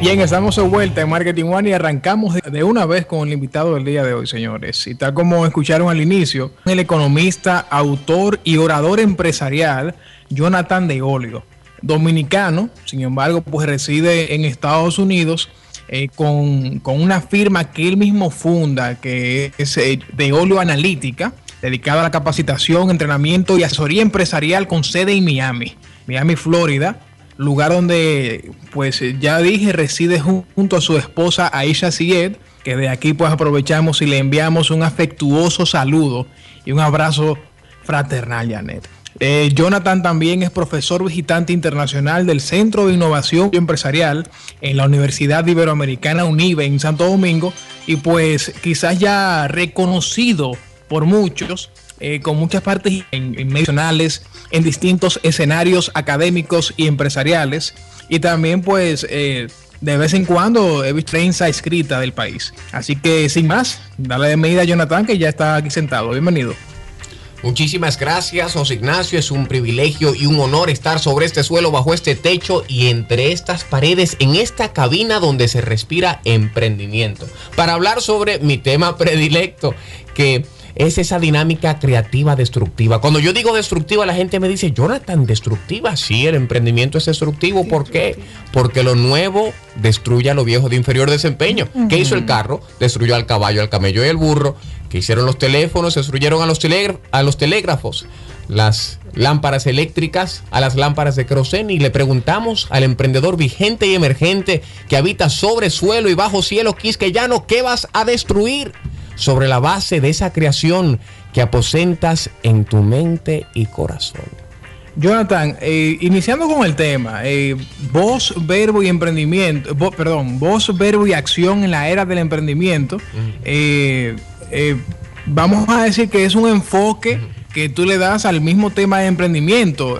Bien, estamos de vuelta en Marketing One y arrancamos de una vez con el invitado del día de hoy, señores. Y tal como escucharon al inicio, el economista, autor y orador empresarial Jonathan de Olio, dominicano, sin embargo, pues reside en Estados Unidos eh, con, una firma que él mismo funda, que es eh, de Olio Analítica, dedicada a la capacitación, entrenamiento y asesoría empresarial con sede en Miami, Miami, Florida lugar donde, pues ya dije, reside junto a su esposa Aisha Sied, que de aquí pues aprovechamos y le enviamos un afectuoso saludo y un abrazo fraternal, Janet. Eh, Jonathan también es profesor visitante internacional del Centro de Innovación Empresarial en la Universidad Iberoamericana UNIBE en Santo Domingo y pues quizás ya reconocido por muchos eh, con muchas partes en, nacionales, en distintos escenarios académicos y empresariales. Y también, pues, eh, de vez en cuando he visto prensa escrita del país. Así que, sin más, dale de medida a Jonathan, que ya está aquí sentado. Bienvenido. Muchísimas gracias, José Ignacio. Es un privilegio y un honor estar sobre este suelo, bajo este techo y entre estas paredes, en esta cabina donde se respira emprendimiento. Para hablar sobre mi tema predilecto, que es esa dinámica creativa destructiva. Cuando yo digo destructiva, la gente me dice, Jonathan, destructiva. Sí, el emprendimiento es destructivo. ¿Por qué? Porque lo nuevo destruye a lo viejo de inferior desempeño. ¿Qué hizo el carro? Destruyó al caballo, al camello y al burro. ¿Qué hicieron los teléfonos? Destruyeron a los, a los telégrafos las lámparas eléctricas a las lámparas de queroseno y le preguntamos al emprendedor vigente y emergente que habita sobre suelo y bajo cielo, no ¿qué vas a destruir? Sobre la base de esa creación que aposentas en tu mente y corazón. Jonathan, eh, iniciando con el tema, eh, voz, verbo y emprendimiento, perdón, voz, verbo y acción en la era del emprendimiento, eh, vamos a decir que es un enfoque que tú le das al mismo tema de emprendimiento,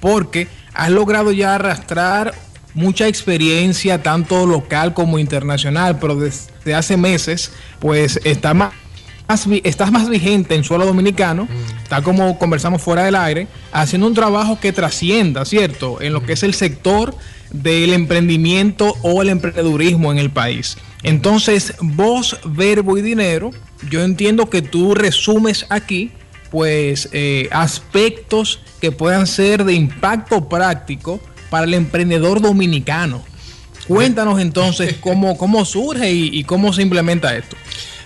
porque has logrado ya arrastrar mucha experiencia, tanto local como internacional, pero desde hace meses, pues está más, estás más vigente en suelo dominicano, está como conversamos fuera del aire, haciendo un trabajo que trascienda, ¿cierto?, en lo que es el sector del emprendimiento o el emprendedurismo en el país. Entonces, voz, verbo y dinero, yo entiendo que tú resumes aquí pues eh, aspectos que puedan ser de impacto práctico para el emprendedor dominicano. Cuéntanos entonces cómo, cómo surge y, cómo se implementa esto.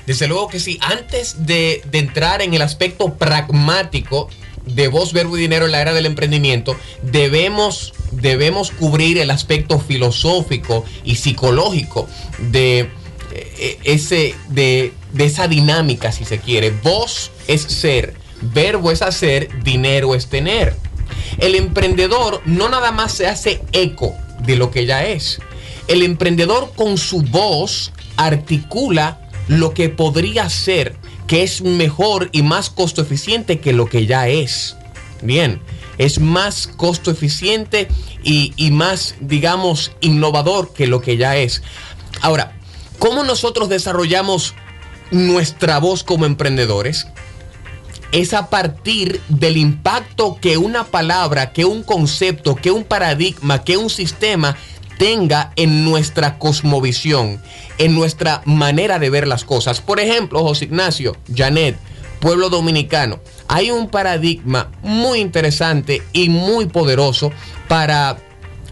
Desde luego que sí, antes de, entrar en el aspecto pragmático de voz, verbo y dinero en la era del emprendimiento, debemos, debemos cubrir el aspecto filosófico y psicológico de, eh, ese, de, de esa dinámica, si se quiere. Voz es ser, verbo es hacer, dinero es tener. El emprendedor no nada más se hace eco de lo que ya es. El emprendedor con su voz articula lo que podría ser, que es mejor y más costo eficiente que lo que ya es. Bien, es más costo eficiente y, y más, digamos, innovador que lo que ya es. Ahora, ¿cómo nosotros desarrollamos nuestra voz como emprendedores? Es a partir del impacto que una palabra, que un concepto, que un paradigma, que un sistema tenga en nuestra cosmovisión, en nuestra manera de ver las cosas. Por ejemplo, José Ignacio, Janet, pueblo dominicano, hay un paradigma muy interesante y muy poderoso para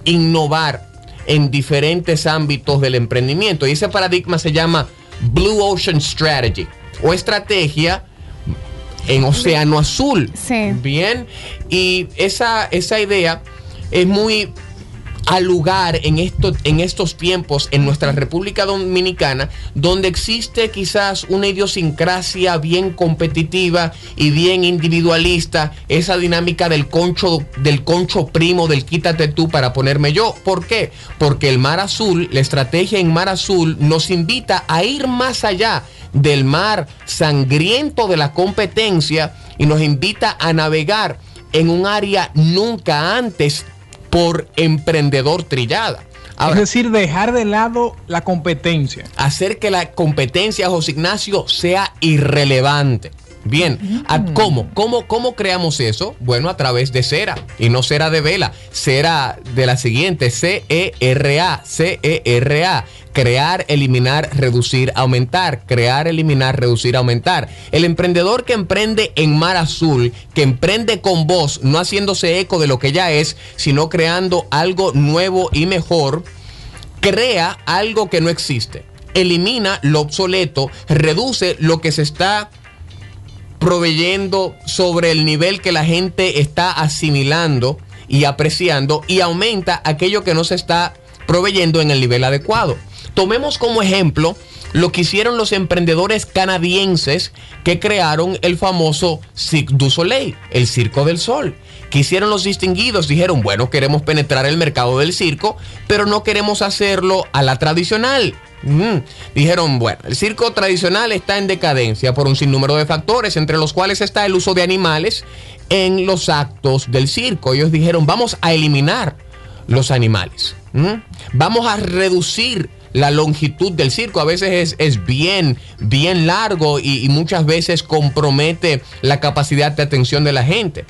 innovar en diferentes ámbitos del emprendimiento. Y ese paradigma se llama Blue Ocean Strategy o estrategia en Océano Azul. Sí. Bien. Y esa, esa idea es muy al lugar en, en estos tiempos en nuestra República Dominicana, donde existe quizás una idiosincrasia bien competitiva y bien individualista, esa dinámica del concho, del concho primo, del quítate tú para ponerme yo. ¿Por qué? Porque el Mar Azul, la estrategia en Mar Azul nos invita a ir más allá del mar sangriento de la competencia y nos invita a navegar en un área nunca antes por emprendedor trillada. es decir, dejar de lado la competencia. Hacer que la competencia, José Ignacio, sea irrelevante. Bien, ¿cómo? ¿cómo? ¿Cómo creamos eso? Bueno, a través de cera y no cera de vela, cera de la siguiente, C-E-R-A, C-E-R-A. Crear, eliminar, reducir, aumentar. Crear, eliminar, reducir, aumentar. El emprendedor que emprende en mar azul, que emprende con voz, no haciéndose eco de lo que ya es, sino creando algo nuevo y mejor, crea algo que no existe. Elimina lo obsoleto, reduce lo que se está proveyendo sobre el nivel que la gente está asimilando y apreciando y aumenta aquello que no se está proveyendo en el nivel adecuado. Tomemos como ejemplo lo que hicieron los emprendedores canadienses que crearon el famoso Cirque du Soleil, el Circo del Sol. Que hicieron los distinguidos, dijeron, bueno, queremos penetrar el mercado del circo, pero no queremos hacerlo a la tradicional. Mm. Dijeron, bueno, el circo tradicional está en decadencia por un sinnúmero de factores, entre los cuales está el uso de animales en los actos del circo. Ellos dijeron, vamos a eliminar los animales. Mm. Vamos a reducir la longitud del circo. A veces es, bien, bien largo y, muchas veces compromete la capacidad de atención de la gente.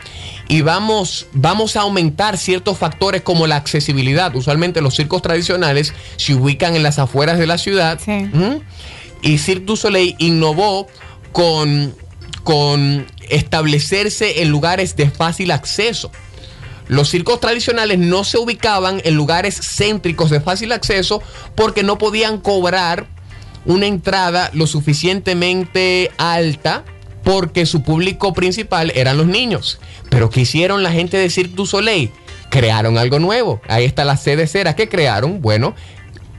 Y vamos, vamos a aumentar ciertos factores como la accesibilidad. Usualmente los circos tradicionales se ubican en las afueras de la ciudad. Y Cirque du Soleil innovó con, con establecerse en lugares de fácil acceso. Los circos tradicionales no se ubicaban en lugares céntricos de fácil acceso porque no podían cobrar una entrada lo suficientemente alta porque su público principal eran los niños. Pero ¿qué hicieron la gente de Cirque du Soleil? Crearon algo nuevo. Ahí está la sede cera. ¿Qué crearon? Bueno,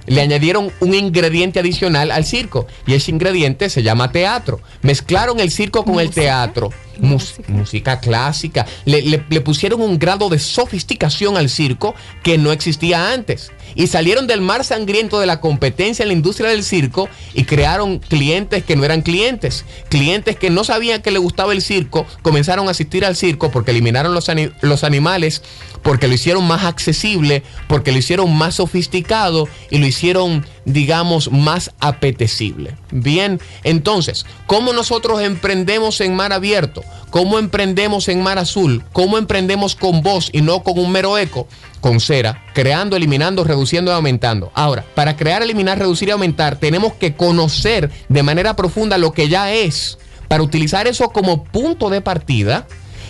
le añadieron un ingrediente adicional al circo y ese ingrediente se llama teatro. Mezclaron el circo con el teatro música. clásica. Le, pusieron un grado de sofisticación al circo que no existía antes. Y salieron del mar sangriento de la competencia en la industria del circo y crearon clientes que no eran clientes. Clientes que no sabían que le gustaba el circo, comenzaron a asistir al circo porque eliminaron los, los animales, porque lo hicieron más accesible, porque lo hicieron más sofisticado y lo hicieron digamos, más apetecible. Bien, entonces, ¿cómo nosotros emprendemos en mar abierto? ¿Cómo emprendemos en mar azul? ¿Cómo emprendemos con voz y no con un mero eco? Con cera, creando, eliminando, reduciendo y aumentando. Ahora, para crear, eliminar, reducir y aumentar, tenemos que conocer de manera profunda lo que ya es, para utilizar eso como punto de partida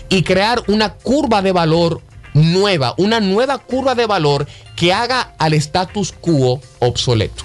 y crear una curva de valor nueva, una nueva curva de valor que haga al status quo obsoleto.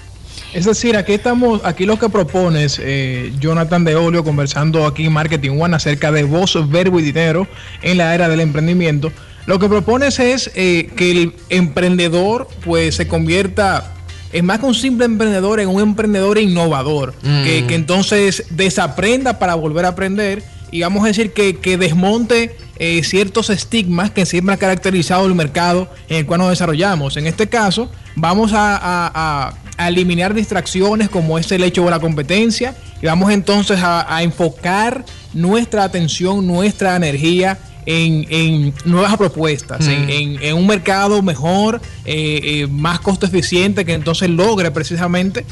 Es decir, aquí estamos, aquí lo que propones, eh, Jonathan de Olio, conversando aquí en Marketing One acerca de voz, verbo y dinero en la era del emprendimiento. Lo que propones es eh, que el emprendedor pues se convierta es más que un simple emprendedor en un emprendedor innovador, que, mm. que, entonces desaprenda para volver a aprender y vamos a decir que, desmonte eh, ciertos estigmas que siempre han caracterizado el mercado en el cual nos desarrollamos. En este caso, vamos a, eliminar distracciones como es el hecho de la competencia y vamos entonces a, enfocar nuestra atención, nuestra energía en, nuevas propuestas, en, mm. un mercado mejor, eh, eh, más costo eficiente, que entonces logre precisamente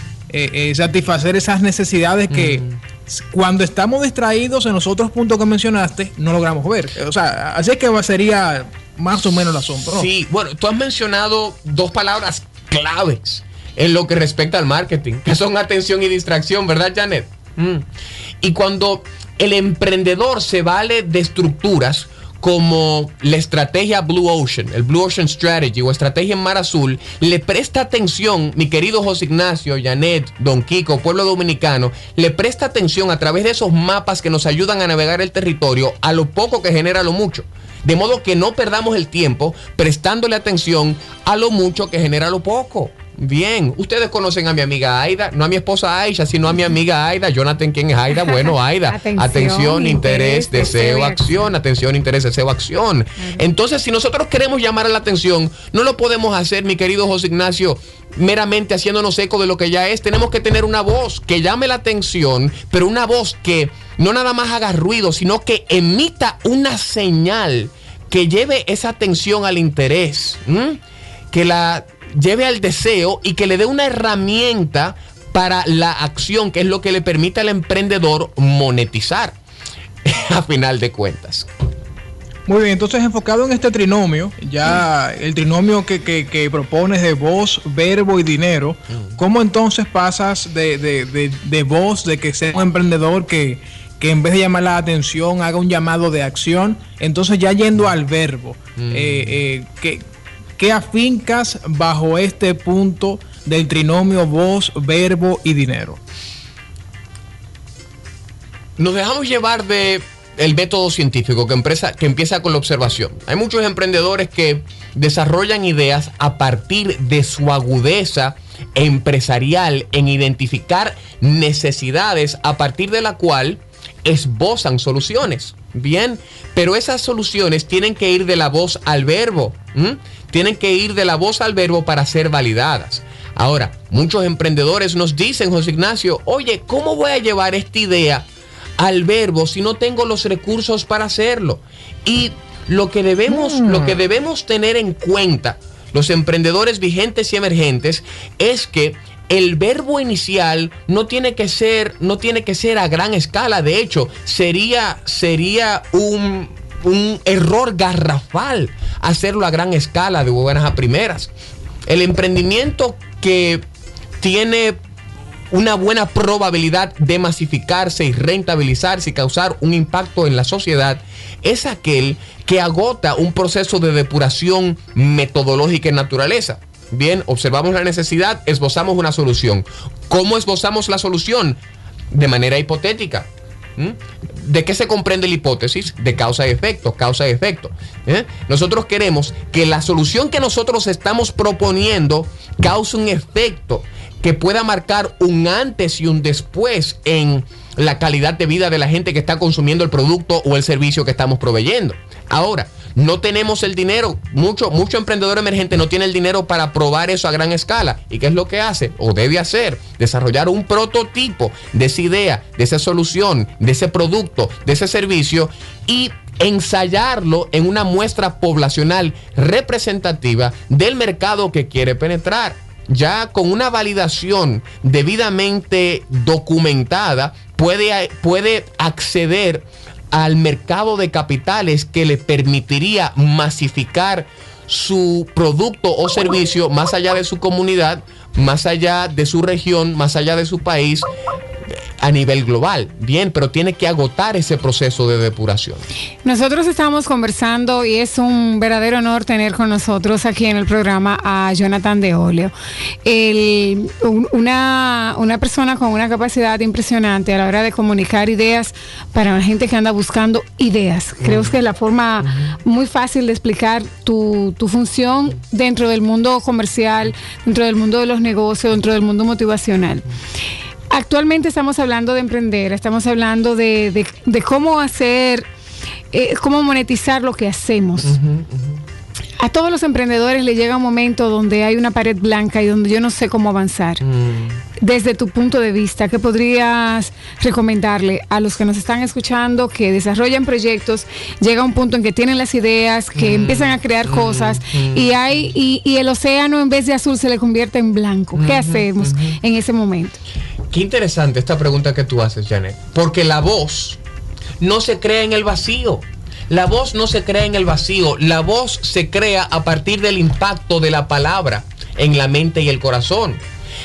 satisfacer esas necesidades que, mm cuando estamos distraídos en los otros puntos que mencionaste, no logramos ver. O sea, así es que sería más o menos el asunto. Sí, bueno, tú has mencionado dos palabras claves en lo que respecta al marketing, que son atención y distracción, ¿verdad, Janet? Mm. Y cuando el emprendedor se vale de estructuras, como la estrategia Blue Ocean, el Blue Ocean Strategy o estrategia en Mar Azul, le presta atención, mi querido José Ignacio, Janet, Don Kiko, pueblo dominicano, le presta atención a través de esos mapas que nos ayudan a navegar el territorio a lo poco que genera lo mucho. De modo que no perdamos el tiempo prestándole atención a lo mucho que genera lo poco. Bien, ustedes conocen a mi amiga Aida, no a mi esposa Aisha, sino a mi amiga Aida. Jonathan, ¿quién es Aida? Bueno, Aida. atención, interés, deseo, acción. Atención, interés, deseo, acción. Entonces, si nosotros queremos llamar a la atención, no lo podemos hacer, mi querido José Ignacio, meramente haciéndonos eco de lo que ya es. Tenemos que tener una voz que llame la atención, pero una voz que no nada más haga ruido, sino que emita una señal que lleve esa atención al interés. Que la lleve al deseo y que le dé una herramienta para la acción, que es lo que le permite al emprendedor monetizar. a final de cuentas. Muy bien, entonces enfocado en este trinomio, ya el trinomio que, que, propones de voz, verbo y dinero, ¿cómo entonces pasas de, de, de, voz, de que sea un emprendedor que, que, en vez de llamar la atención haga un llamado de acción? Entonces ya yendo al verbo, eh, eh, ¿qué, afincas bajo este punto del trinomio voz, verbo y dinero? Nos dejamos llevar de el método científico que, empresa, que empieza con la observación. Hay muchos emprendedores que desarrollan ideas a partir de su agudeza empresarial en identificar necesidades a partir de la cual esbozan soluciones. Bien, pero esas soluciones tienen que ir de la voz al verbo. Tienen que ir de la voz al verbo para ser validadas. Ahora, muchos emprendedores nos dicen, José Ignacio, oye, ¿cómo voy a llevar esta idea al verbo si no tengo los recursos para hacerlo. Y lo que debemos, lo que mm. debemos tener en cuenta, los emprendedores vigentes y emergentes, es que el verbo inicial no tiene que ser, no tiene que ser a gran escala. De hecho, sería, sería un, un error garrafal hacerlo a gran escala de buenas a primeras. El emprendimiento que tiene una buena probabilidad de masificarse y rentabilizarse y causar un impacto en la sociedad es aquel que agota un proceso de depuración metodológica en naturaleza. Bien, observamos la necesidad, esbozamos una solución. ¿Cómo esbozamos la solución? De manera hipotética. ¿De qué se comprende la hipótesis? De causa y efecto, causa y efecto. ¿eh? Nosotros queremos que la solución que nosotros estamos proponiendo cause un efecto que pueda marcar un antes y un después en la calidad de vida de la gente que está consumiendo el producto o el servicio que estamos proveyendo. Ahora, no tenemos el dinero, mucho, mucho emprendedor emergente no tiene el dinero para probar eso a gran escala. ¿Y qué es lo que hace o debe hacer? Desarrollar un prototipo de esa idea, de esa solución, de ese producto, de ese servicio y ensayarlo en una muestra poblacional representativa del mercado que quiere penetrar ya con una validación debidamente documentada, puede, puede acceder al mercado de capitales que le permitiría masificar su producto o servicio más allá de su comunidad, más allá de su región, más allá de su país, a nivel global. Bien, pero tiene que agotar ese proceso de depuración. Nosotros estamos conversando y es un verdadero honor tener con nosotros aquí en el programa a Jonathan de Oleo. una, una persona con una capacidad impresionante a la hora de comunicar ideas para la gente que anda buscando ideas. Creo que es la forma muy fácil de explicar tu, tu función dentro del mundo comercial, dentro del mundo de los negocios, dentro del mundo motivacional. Actualmente estamos hablando de emprender, estamos hablando de, cómo hacer, eh, cómo monetizar lo que hacemos. A todos los emprendedores le llega un momento donde hay una pared blanca y donde yo no sé cómo avanzar. Mm. Desde tu punto de vista, ¿qué podrías recomendarle a los que nos están escuchando que desarrollan proyectos, llega un punto en que tienen las ideas, que mm. empiezan a crear mm. cosas y hay y, el océano en vez de azul se le convierte en blanco? ¿Qué hacemos en ese momento? Qué interesante esta pregunta que tú haces, Janet. Porque la voz no se crea en el vacío. La voz no se crea en el vacío. La voz se crea a partir del impacto de la palabra en la mente y el corazón.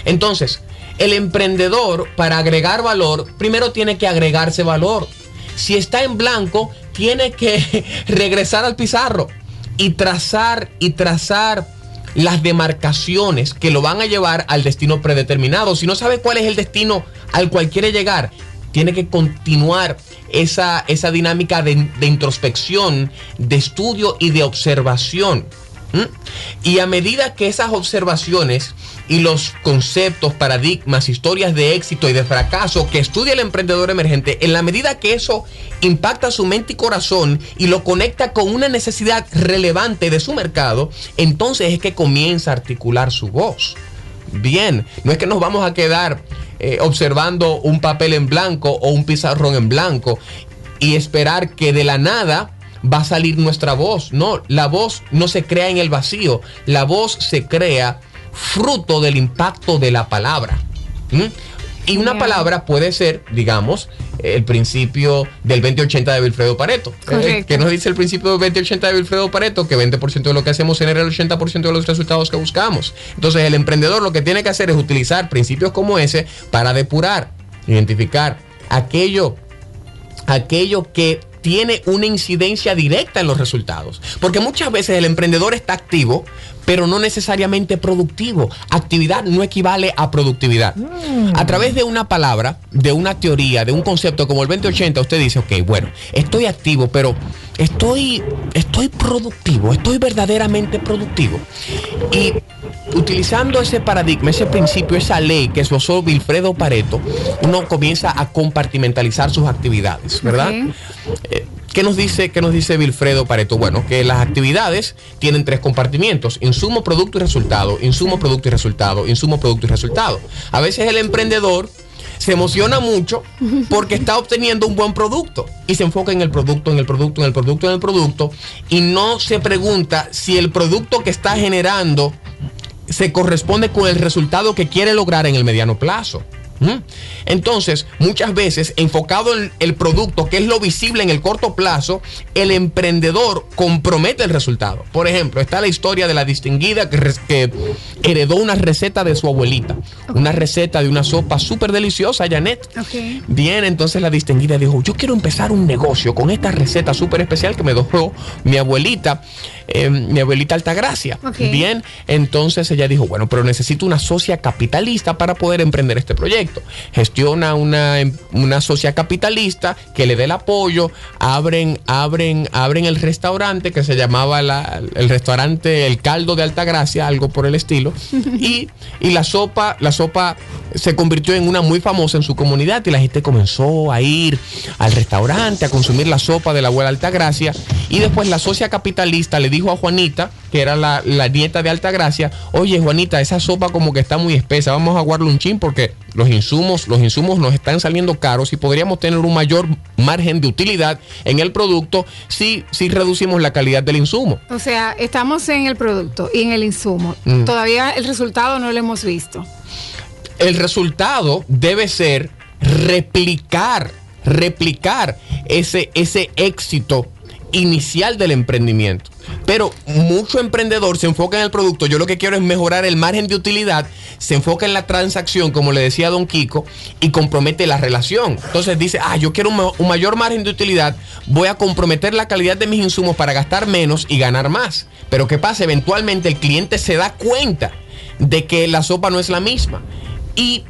Entonces, el emprendedor, para agregar valor, primero tiene que agregarse valor. Si está en blanco, tiene que regresar al pizarro y trazar y trazar las demarcaciones que lo van a llevar al destino predeterminado. Si no sabe cuál es el destino al cual quiere llegar, tiene que continuar esa, esa dinámica de, introspección, de estudio y de observación. Y a medida que esas observaciones y los conceptos, paradigmas, historias de éxito y de fracaso que estudia el emprendedor emergente, en la medida que eso impacta su mente y corazón y lo conecta con una necesidad relevante de su mercado, entonces es que comienza a articular su voz. Bien, no es que nos vamos a quedar eh, observando un papel en blanco o un pizarrón en blanco y esperar que de la nada va a salir nuestra voz. No, la voz no se crea en el vacío, la voz se crea fruto del impacto de la palabra. Y una palabra puede ser, digamos, el principio del 2080 de Wilfredo Pareto. Correcto. ¿Qué nos dice el principio del 2080 de Wilfredo Pareto? Que 20% de lo que hacemos genera el 80% de los resultados que buscamos. Entonces, el emprendedor lo que tiene que hacer es utilizar principios como ese para depurar, identificar aquello, aquello que tiene una incidencia directa en los resultados. Porque muchas veces el emprendedor está activo, pero no necesariamente productivo. Actividad no equivale a productividad. A través de una palabra, de una teoría, de un concepto como el 2080, usted dice, ok, bueno, estoy activo, pero estoy, estoy productivo, estoy verdaderamente productivo. Y utilizando ese paradigma, ese principio, esa ley que esbozó Wilfredo Pareto, uno comienza a compartimentalizar sus actividades, ¿verdad? Eh, ¿Qué nos dice, qué nos dice Wilfredo Pareto? Bueno, que las actividades tienen tres compartimientos: insumo, producto y resultado, insumo, producto y resultado, insumo, producto y resultado. A veces el emprendedor se emociona mucho porque está obteniendo un buen producto y se enfoca en el producto, en el producto, en el producto, en el producto y no se pregunta si el producto que está generando se corresponde con el resultado que quiere lograr en el mediano plazo. ¿Mm? Entonces, muchas veces, enfocado en el producto, que es lo visible en el corto plazo, el emprendedor compromete el resultado. Por ejemplo, está la historia de la distinguida que, heredó una receta de su abuelita, una receta de una sopa súper deliciosa, Janet. Ok. Bien, entonces la distinguida dijo, yo quiero empezar un negocio con esta receta súper especial que me dejó mi abuelita, eh, mi abuelita Altagracia. Ok. Bien, entonces ella dijo, bueno, pero necesito una socia capitalista para poder emprender este proyecto. Gestiona una, em- una socia capitalista que le dé el apoyo, abren, abren, abren el restaurante que se llamaba la- el restaurante El Caldo de Altagracia, algo por el estilo, y, y la sopa, la sopa se convirtió en una muy famosa en su comunidad y la gente comenzó a ir al restaurante a consumir la sopa de la abuela Altagracia y después la socia capitalista le dijo a Juanita, que era la, la nieta de Altagracia, oye Juanita, esa sopa como que está muy espesa, vamos a aguarle un chin porque los insumos, los insumos nos están saliendo caros y podríamos tener un mayor margen de utilidad en el producto si, si reducimos la calidad del insumo. O sea, estamos en el producto y en el insumo. Mm. Todavía el resultado no lo hemos visto. el resultado debe ser replicar, replicar ese, ese éxito inicial del emprendimiento. Pero mucho emprendedor se enfoca en el producto. Yo lo que quiero es mejorar el margen de utilidad. Se enfoca en la transacción, como le decía Don Kiko, y compromete la relación. Entonces dice, ah, yo quiero un, un mayor margen de utilidad. Voy a comprometer la calidad de mis insumos para gastar menos y ganar más. Pero ¿qué pasa? Eventualmente el cliente se da cuenta de que la sopa no es la misma. Y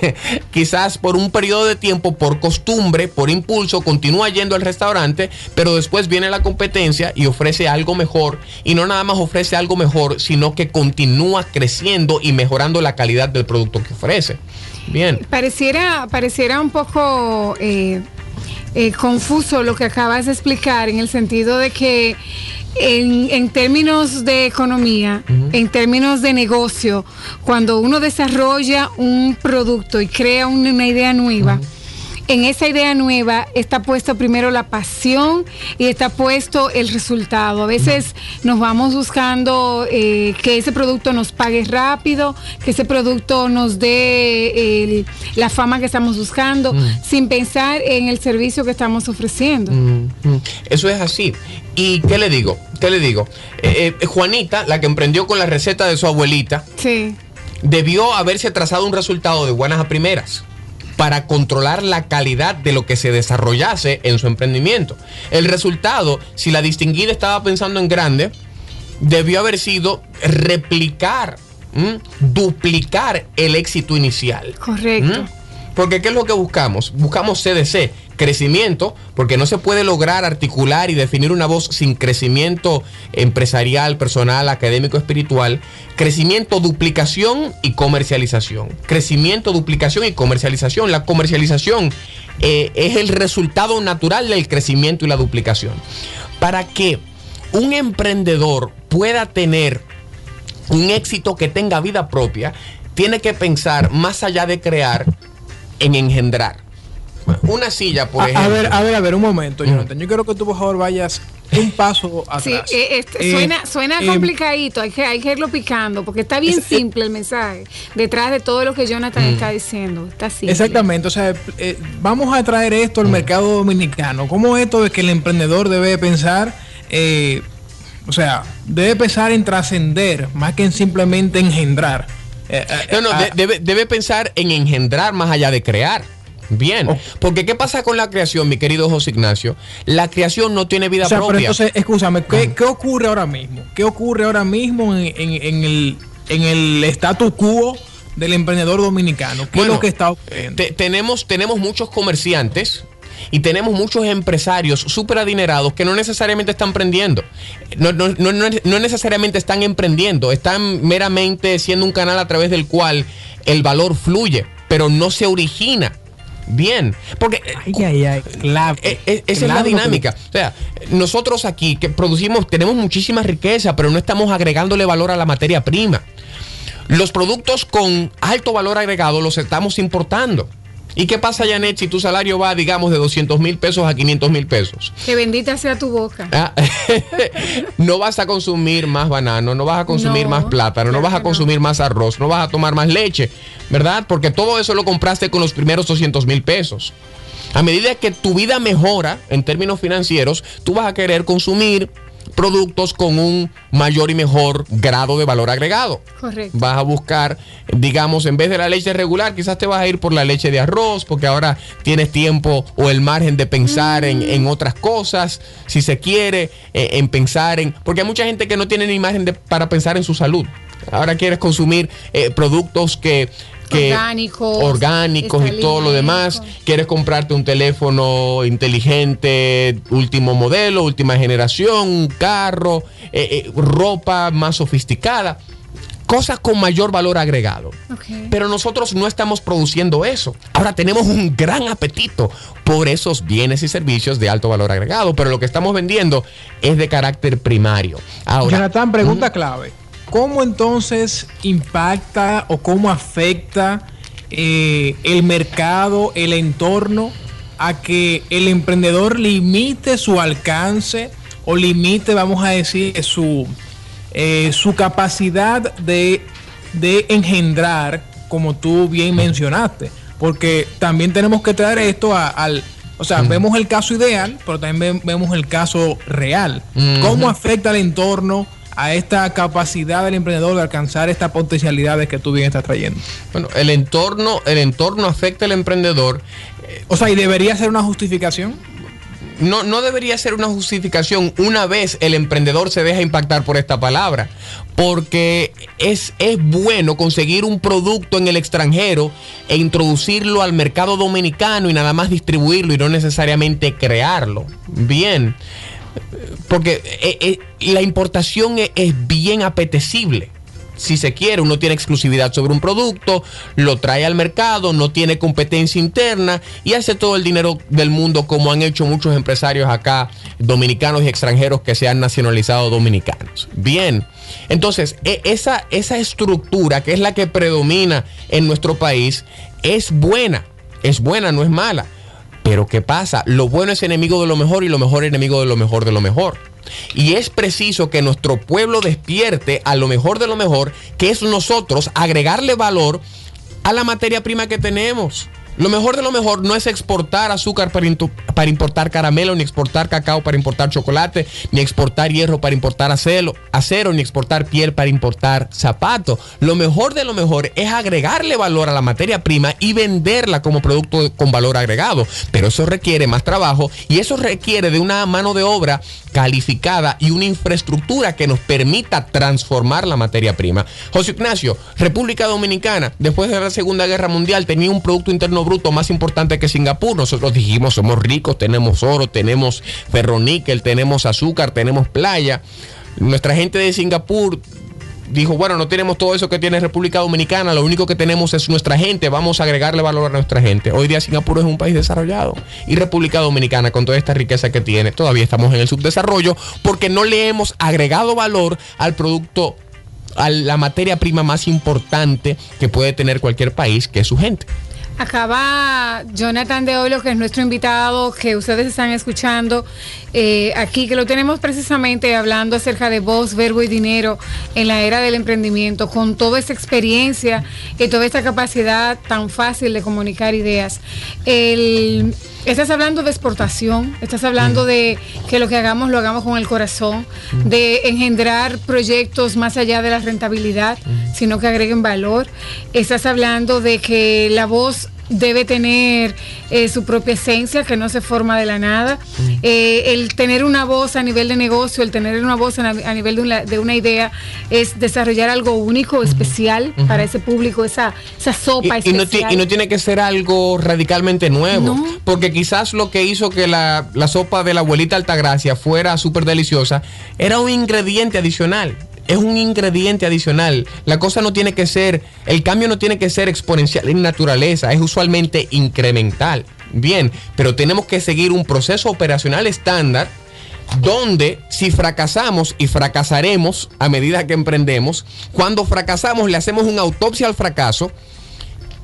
quizás por un periodo de tiempo, por costumbre, por impulso, continúa yendo al restaurante, pero después viene la competencia y ofrece algo mejor. Y no nada más ofrece algo mejor, sino que continúa creciendo y mejorando la calidad del producto que ofrece. Bien. Pareciera, pareciera un poco eh, eh, confuso lo que acabas de explicar en el sentido de que en, en términos de economía, en términos de negocio, cuando uno desarrolla un producto y crea una, una idea nueva, en esa idea nueva está puesto primero la pasión y está puesto el resultado. A veces nos vamos buscando eh, que ese producto nos pague rápido, que ese producto nos dé el- la fama que estamos buscando, sin pensar en el servicio que estamos ofreciendo. Mm, mm. Eso es así. ¿Y qué le digo? ¿Qué le digo? Eh, eh, Juanita, la que emprendió con la receta de su abuelita, Sí, debió haberse trazado un resultado de buenas a primeras para controlar la calidad de lo que se desarrollase en su emprendimiento. El resultado, si la distinguida estaba pensando en grande, debió haber sido replicar, ¿m? duplicar el éxito inicial. correcto. Porque ¿qué es lo que buscamos? Buscamos CDC, crecimiento, porque no se puede lograr articular y definir una voz sin crecimiento empresarial, personal, académico, espiritual. Crecimiento, duplicación y comercialización. Crecimiento, duplicación y comercialización. La comercialización eh, es el resultado natural del crecimiento y la duplicación. Para que un emprendedor pueda tener un éxito que tenga vida propia, tiene que pensar más allá de crear en engendrar. Una silla, por A, ejemplo. a ver, a ver, a ver, un momento, Jonathan. Yo quiero que tú, por favor, vayas un paso atrás. Sí, eh, este, suena, suena complicadito, hay que, hay que irlo picando, porque está bien simple el mensaje, detrás de todo lo que Jonathan mm. está diciendo. Está simple. Exactamente, o sea, vamos a traer esto al mm. mercado dominicano. ¿Cómo esto de que el emprendedor debe pensar? o sea, debe pensar en trascender más que en simplemente engendrar. Eh, eh, no, no, ah. debe, debe pensar en engendrar más allá de crear. Bien, oh. porque ¿qué pasa con la creación, mi querido José Ignacio? La creación no tiene vida propia. Pero entonces, escúchame, ¿qué, ocurre ahora mismo? ¿Qué ocurre ahora mismo en, el, en el status quo del emprendedor dominicano? ¿Qué es lo que está ocurriendo? tenemos, tenemos muchos comerciantes y tenemos muchos empresarios súper adinerados que no necesariamente están emprendiendo. No, no, necesariamente están emprendiendo, están meramente siendo un canal a través del cual el valor fluye, pero no se origina. Bien, porque eh, eh, esa es la dinámica. O sea, nosotros aquí que producimos, tenemos muchísima riqueza, pero no estamos agregándole valor a la materia prima. Los productos con alto valor agregado los estamos importando. ¿Y qué pasa, Janet, si tu salario va, digamos, de 200 mil pesos a 500 mil pesos? Que bendita sea tu boca. Ah, no vas a consumir más banano, no vas a consumir más plátano, no vas a consumir más arroz, no vas a tomar más leche, ¿verdad? Porque todo eso lo compraste con los primeros 200 mil pesos. A medida que tu vida mejora en términos financieros, tú vas a querer consumir productos con un mayor y mejor grado de valor agregado. Correcto. Vas a buscar, digamos, en vez de la leche regular, quizás te vas a ir por la leche de arroz, porque ahora tienes tiempo o el margen de pensar en, mm. otras cosas, si se quiere, eh, en pensar en... Porque hay mucha gente que no tiene ni margen de, para pensar en su salud. Ahora quieres consumir eh, productos que orgánicos, orgánicos y todo lo demás. Quieres comprarte un teléfono inteligente, último modelo, última generación, un carro, eh, eh, ropa más sofisticada. Cosas con mayor valor agregado. Pero nosotros no estamos produciendo eso. Ahora tenemos un gran apetito por esos bienes y servicios de alto valor agregado, pero lo que estamos vendiendo es de carácter primario. Ahora, Jonathan, pregunta clave. ¿Cómo entonces impacta o cómo afecta eh, el mercado, el entorno, a que el emprendedor limite su alcance o limite, vamos a decir, su, eh, su capacidad de, engendrar, como tú bien mencionaste? Porque también tenemos que traer esto al... O sea, vemos el caso ideal, pero también vemos el caso real. ¿Cómo afecta el entorno? A esta capacidad del emprendedor de alcanzar estas potencialidades que tú bien estás trayendo? Bueno, el entorno, el entorno afecta al emprendedor. O sea, ¿y debería ser una justificación? No, no debería ser una justificación una vez el emprendedor se deja impactar por esta palabra, porque es, es bueno conseguir un producto en el extranjero e introducirlo al mercado dominicano y nada más distribuirlo y no necesariamente crearlo. Bien porque eh, eh, la importación es, bien apetecible si se quiere, uno tiene exclusividad sobre un producto, lo trae al mercado, no tiene competencia interna y hace todo el dinero del mundo como han hecho muchos empresarios acá, dominicanos y extranjeros que se han nacionalizado dominicanos. Bien, entonces e, esa, esa estructura que es la que predomina en nuestro país es buena, es buena, no es mala. Pero ¿qué pasa? Lo bueno es enemigo de lo mejor y lo mejor enemigo de lo mejor de lo mejor. Y es preciso que nuestro pueblo despierte a lo mejor de lo mejor, que es nosotros agregarle valor a la materia prima que tenemos. Lo mejor de lo mejor no es exportar azúcar para, para, importar caramelo, ni exportar cacao para importar chocolate, ni exportar hierro para importar acero, acero, ni exportar piel para importar zapatos. Lo mejor de lo mejor es agregarle valor a la materia prima y venderla como producto con valor agregado. Pero eso requiere más trabajo y eso requiere de una mano de obra calificada y una infraestructura que nos permita transformar la materia prima. José Ignacio, República Dominicana, después de la Segunda Guerra Mundial, tenía un Producto Interno Bruto más importante que Singapur. Nosotros dijimos, somos ricos, tenemos oro, tenemos ferroníquel, tenemos azúcar, tenemos playa. Nuestra gente de Singapur dijo, bueno, no tenemos todo eso que tiene República Dominicana, lo único que tenemos es nuestra gente, vamos a agregarle valor a nuestra gente. Hoy día Singapur es un país desarrollado y República Dominicana con toda esta riqueza que tiene, todavía estamos en el subdesarrollo porque no le hemos agregado valor al producto, a la materia prima más importante que puede tener cualquier país, que es su gente. Acaba Jonathan de Olo, que es nuestro invitado, que ustedes están escuchando eh, aquí, que lo tenemos precisamente hablando acerca de voz, verbo y dinero en la era del emprendimiento, con toda esa experiencia y toda esta capacidad tan fácil de comunicar ideas. El, Estás hablando de exportación, estás hablando de que lo que hagamos lo hagamos con el corazón, de engendrar proyectos más allá de la rentabilidad, sino que agreguen valor. Estás hablando de que la voz debe tener eh, su propia esencia, que no se forma de la nada. Eh, el tener una voz a nivel de negocio, el tener una voz a, nivel de una, de una, idea, es desarrollar algo único, especial para ese público, esa, esa sopa y, especial. Y no, tiene que ser algo radicalmente nuevo, porque quizás lo que hizo que la, la sopa de la abuelita Altagracia fuera súper deliciosa era un ingrediente adicional es un ingrediente adicional. La cosa no tiene que ser, el cambio no tiene que ser exponencial en naturaleza, es usualmente incremental. Bien, pero tenemos que seguir un proceso operacional estándar donde si fracasamos y fracasaremos a medida que emprendemos, cuando fracasamos le hacemos una autopsia al fracaso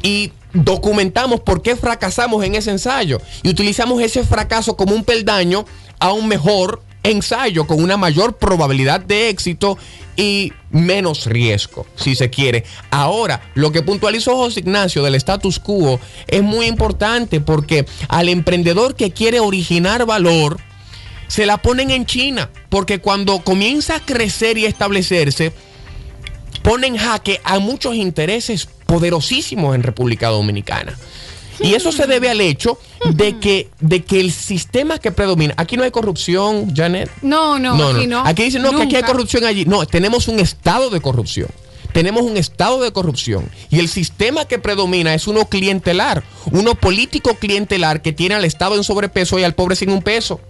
y documentamos por qué fracasamos en ese ensayo y utilizamos ese fracaso como un peldaño a un mejor ensayo con una mayor probabilidad de éxito y menos riesgo, si se quiere. Ahora, lo que puntualizó José Ignacio del status quo es muy importante porque al emprendedor que quiere originar valor, se la ponen en China, porque cuando comienza a crecer y establecerse, ponen jaque a muchos intereses poderosísimos en República Dominicana. Y eso se debe al hecho de que, de que el sistema que predomina, aquí no hay corrupción, Janet. No, no, aquí no. Aquí dicen, no, que aquí hay corrupción allí. No, tenemos un estado de corrupción. Tenemos un estado de corrupción y el sistema que predomina es uno clientelar, uno político clientelar que tiene al Estado en sobrepeso y al pobre sin un peso.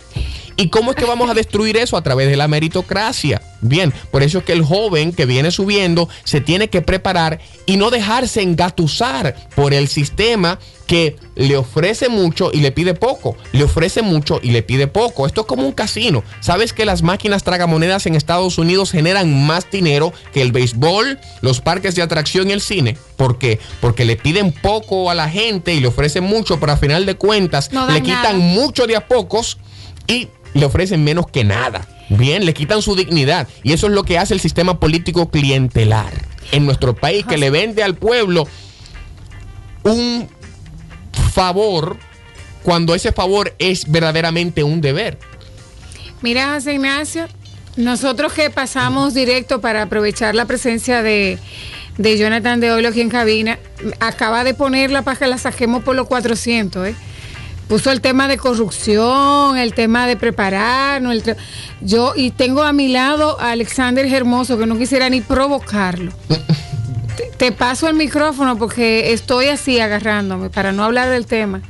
¿Y cómo es que vamos a destruir eso? A través de la meritocracia. Bien, por eso es que el joven que viene subiendo se tiene que preparar y no dejarse engatusar por el sistema que le ofrece mucho y le pide poco, le ofrece mucho y le pide poco. Esto es como un casino. ¿Sabes que las máquinas tragamonedas en Estados Unidos generan más dinero que el béisbol, los parques de atracción y el cine? ¿Por qué? Porque le piden poco a la gente y le ofrecen mucho, pero a final de cuentas le quitan mucho de a pocos y le ofrecen menos que nada. Bien, le quitan su dignidad. Y eso es lo que hace el sistema político clientelar en nuestro país, que le vende al pueblo un favor cuando ese favor es verdaderamente un deber. Mira, José Ignacio, nosotros que pasamos directo para aprovechar la presencia de, de Jonathan de Olo aquí en cabina, acaba de poner la paja, la saquemos por los 400, ¿eh? Puso el tema de corrupción, el tema de prepararnos. yo, y tengo a mi lado a Alexander Hermoso, que no quisiera ni provocarlo. Te paso el micrófono porque estoy así agarrándome para no hablar del tema.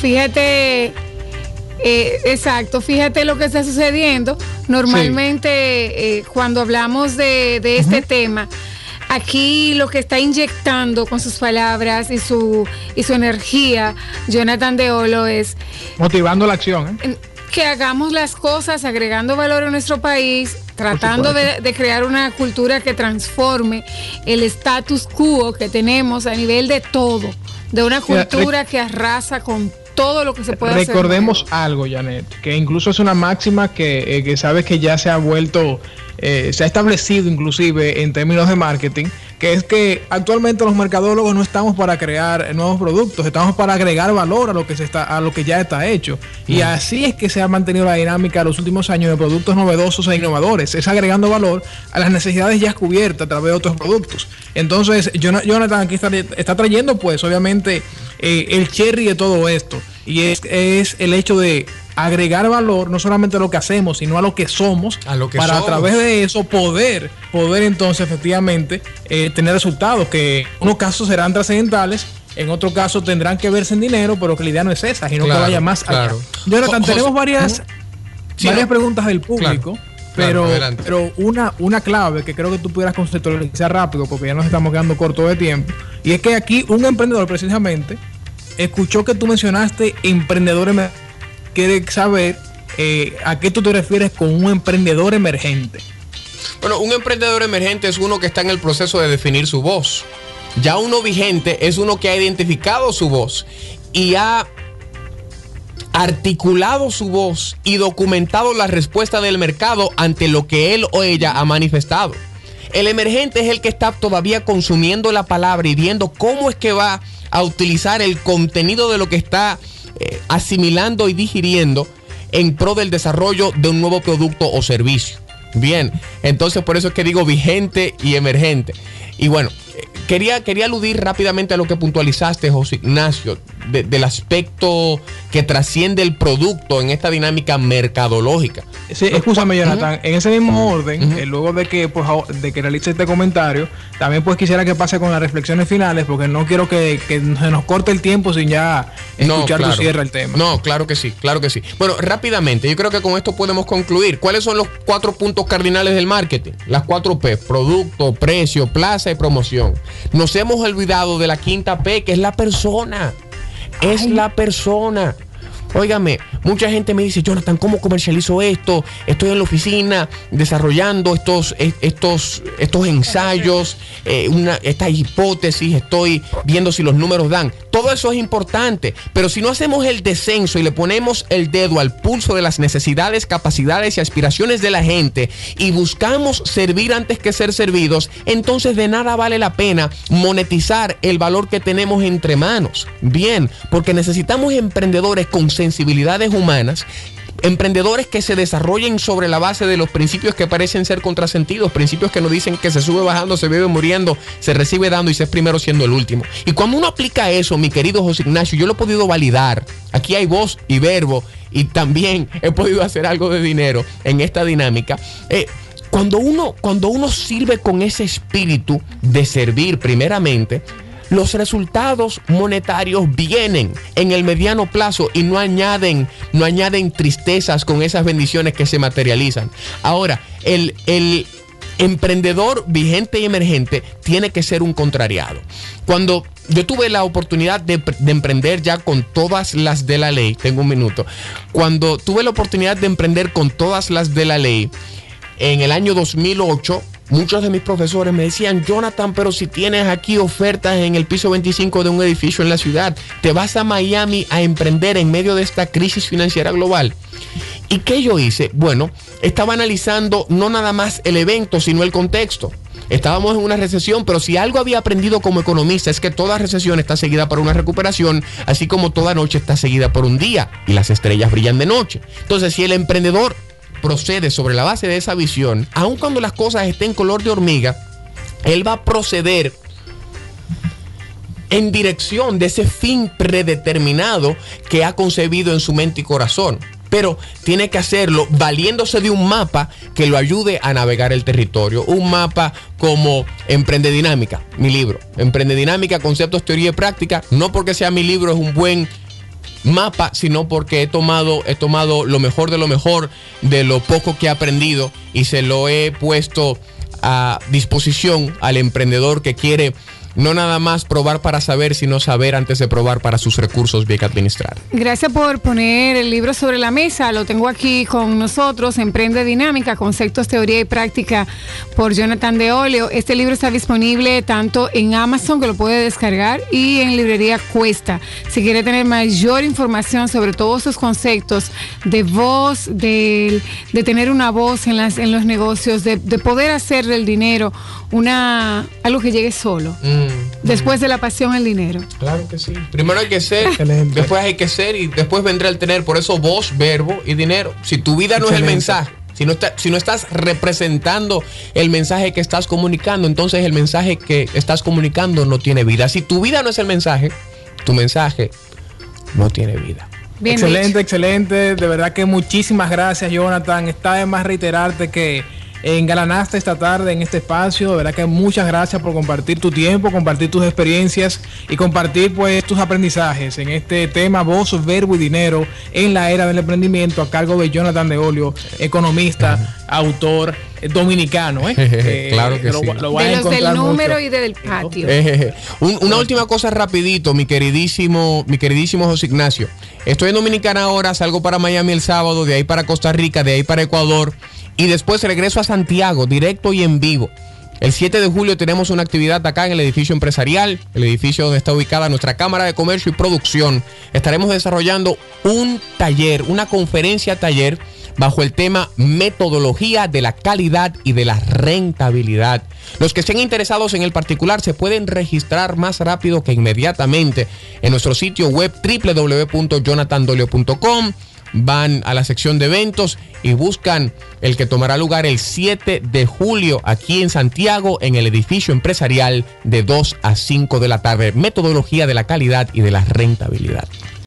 Fíjate, eh, exacto, fíjate lo que está sucediendo. Normalmente eh, cuando hablamos de, este tema, aquí lo que está inyectando con sus palabras y su, y su energía Jonathan de Olo es... Motivando la acción. ¿eh? Que hagamos las cosas agregando valor a nuestro país, tratando de, crear una cultura que transforme el status quo que tenemos a nivel de todo, de una cultura que arrasa con todo lo que se puede hacer. Recordemos algo, Janet, que incluso es una máxima que, eh, que sabes que ya se ha vuelto, eh, se ha establecido inclusive en términos de marketing, que es que actualmente los mercadólogos no estamos para crear nuevos productos, estamos para agregar valor a lo que se está, a lo que ya está hecho. Y así es que se ha mantenido la dinámica los últimos años de productos novedosos e innovadores, es agregando valor a las necesidades ya cubiertas a través de otros productos. Entonces, Jonathan aquí está, está trayendo, pues, obviamente, eh, el cherry de todo esto. Y es, es el hecho de agregar valor no solamente a lo que hacemos, sino a lo que somos, a lo que para a través de eso poder, poder entonces efectivamente eh, tener resultados que en unos casos serán trascendentales, en otro caso tendrán que verse en dinero, pero que la idea no es esa, sino que vaya más claro. allá. Jonathan, tenemos varias, varias preguntas del público. pero, pero una, una clave que creo que tú pudieras conceptualizar rápido, porque ya nos estamos quedando corto de tiempo, y es que aquí un emprendedor precisamente escuchó que tú mencionaste emprendedores quiere saber eh, a qué tú te refieres con un emprendedor emergente. Bueno, un emprendedor emergente es uno que está en el proceso de definir su voz. Ya uno vigente es uno que ha identificado su voz y ha articulado su voz y documentado la respuesta del mercado ante lo que él o ella ha manifestado. El emergente es el que está todavía consumiendo la palabra y viendo cómo es que va a utilizar el contenido de lo que está eh, asimilando y digiriendo en pro del desarrollo de un nuevo producto o servicio. Bien, entonces por eso es que digo vigente y emergente. Y bueno, Quería, quería aludir rápidamente a lo que puntualizaste, José Ignacio, del aspecto que trasciende el producto en esta dinámica mercadológica. Sí, escúchame, Jonathan, en ese mismo orden, eh, luego de que, pues, de que realice este comentario, también pues quisiera que pase con las reflexiones finales, porque no quiero que, se nos corte el tiempo sin ya escuchar tu cierre el tema. No, claro que sí, claro que sí. Bueno, rápidamente, yo creo que con esto podemos concluir. ¿Cuáles son los cuatro puntos cardinales del marketing? Las cuatro P, producto, precio, plaza y promoción. Nos hemos olvidado de la quinta P, que es la persona. Es la persona. Óigame, mucha gente me dice, Jonathan, ¿cómo comercializo esto? Estoy en la oficina desarrollando estos, estos, estos ensayos, eh, una, esta hipótesis, estoy viendo si los números dan. Todo eso es importante, pero si no hacemos el descenso y le ponemos el dedo al pulso de las necesidades, capacidades y aspiraciones de la gente y buscamos servir antes que ser servidos, entonces de nada vale la pena monetizar el valor que tenemos entre manos. Bien, porque necesitamos emprendedores con sensibilidades humanas emprendedores que se desarrollen sobre la base de los principios que parecen ser contrasentidos, principios que nos dicen que se sube bajando, se vive muriendo, se recibe dando y se es primero siendo el último. Y cuando uno aplica eso, mi querido José Ignacio, yo lo he podido validar. Aquí hay voz y verbo y también he podido hacer algo de dinero en esta dinámica. Eh, cuando uno, cuando uno sirve con ese espíritu de servir primeramente, los resultados monetarios vienen en el mediano plazo y no añaden, no añaden tristezas con esas bendiciones que se materializan. Ahora, el, el emprendedor vigente y emergente tiene que ser un contrariado. Cuando yo tuve la oportunidad de, de, emprender ya con todas las de la ley, tengo un minuto, cuando tuve la oportunidad de emprender con todas las de la ley, en el año 2008, Muchos de mis profesores me decían, Jonathan, pero si tienes aquí ofertas en el piso 25 de un edificio en la ciudad, te vas a Miami a emprender en medio de esta crisis financiera global. ¿Y qué yo hice? Bueno, estaba analizando no nada más el evento, sino el contexto. Estábamos en una recesión, pero si algo había aprendido como economista es que toda recesión está seguida por una recuperación, así como toda noche está seguida por un día y las estrellas brillan de noche. Entonces, si el emprendedor procede sobre la base de esa visión, aun cuando las cosas estén color de hormiga, él va a proceder en dirección de ese fin predeterminado que ha concebido en su mente y corazón. Pero tiene que hacerlo valiéndose de un mapa que lo ayude a navegar el territorio. Un mapa como Emprende Dinámica, mi libro. Emprende Dinámica, conceptos, teoría y práctica. No porque sea mi libro es un buen mapa, sino porque he tomado, he tomado lo mejor de lo mejor de lo poco que he aprendido y se lo he puesto a disposición al emprendedor que quiere no nada más probar para saber, sino saber antes de probar para sus recursos bien administrar. Gracias por poner el libro sobre la mesa. Lo tengo aquí con nosotros, Emprende Dinámica, Conceptos, Teoría y Práctica, por Jonathan de Oleo. Este libro está disponible tanto en Amazon, que lo puede descargar, y en librería Cuesta. Si quiere tener mayor información sobre todos esos conceptos de voz, de, tener una voz en, las, en los negocios, de, poder hacer del dinero una algo que llegue solo. Mm. Después de la pasión, el dinero. Claro que sí. Primero hay que ser, después hay que ser y después vendrá el tener. Por eso voz, verbo y dinero. Si tu vida no es el mensaje, si no, si no estás representando el mensaje que estás comunicando, entonces el mensaje que estás comunicando no tiene vida. Si tu vida no es el mensaje, tu mensaje no tiene vida. excelente, excelente. De verdad que muchísimas gracias, Jonathan. Está de más reiterarte que engalanaste esta tarde en este espacio. De verdad que muchas gracias por compartir tu tiempo, compartir tus experiencias y compartir pues tus aprendizajes en este tema voz, verbo y dinero en la era del emprendimiento a cargo de Jonathan de Olio, economista, autor eh, dominicano, ¿eh? claro que sí. de los del número y del patio. una última cosa rapidito, mi queridísimo, mi queridísimo José Ignacio. Estoy en Dominicana ahora, salgo para Miami el sábado, de ahí para Costa Rica, de ahí para Ecuador y después regreso a Santiago, directo y en vivo. El 7 de julio tenemos una actividad acá en el edificio empresarial, el edificio donde está ubicada nuestra Cámara de Comercio y Producción. Estaremos desarrollando un taller, una conferencia taller bajo el tema metodología de la calidad y de la rentabilidad. Los que estén interesados en el particular se pueden registrar más rápido que inmediatamente en nuestro sitio web www.jonathandolio.com van a la sección de eventos y buscan el que tomará lugar el 7 de julio aquí en Santiago en el edificio empresarial de 2 a 5 de la tarde. Metodología de la calidad y de la rentabilidad.